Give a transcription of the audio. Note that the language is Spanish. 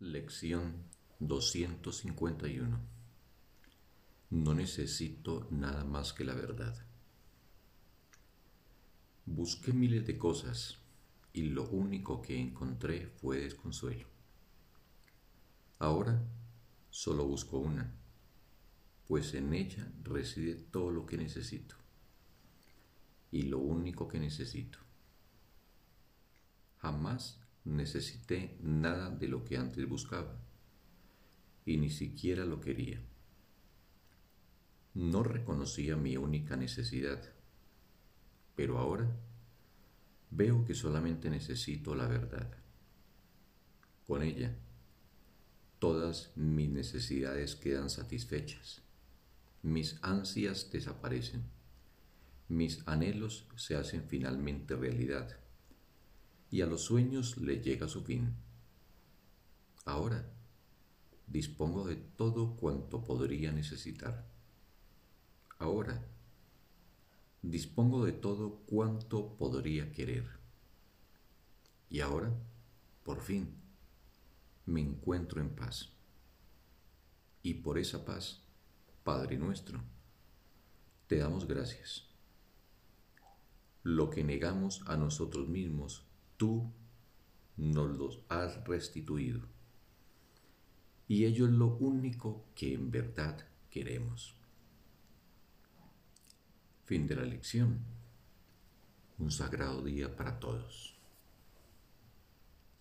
Lección 251 No necesito nada más que la verdad. Busqué miles de cosas y lo único que encontré fue desconsuelo. Ahora solo busco una, pues en ella reside todo lo que necesito y lo único que necesito. Jamás necesité nada de lo que antes buscaba y ni siquiera lo quería. No reconocía mi única necesidad, pero ahora veo que solamente necesito la verdad. Con ella, todas mis necesidades quedan satisfechas, mis ansias desaparecen, mis anhelos se hacen finalmente realidad y a los sueños le llega su fin. Ahora dispongo de todo cuanto podría necesitar. Ahora dispongo de todo cuanto podría querer. Y ahora, por fin, me encuentro en paz. Y por esa paz, Padre nuestro, te damos gracias. Lo que negamos a nosotros mismos tú nos los has restituido. Y ello es lo único que en verdad queremos. Fin de la lección. Un sagrado día para todos.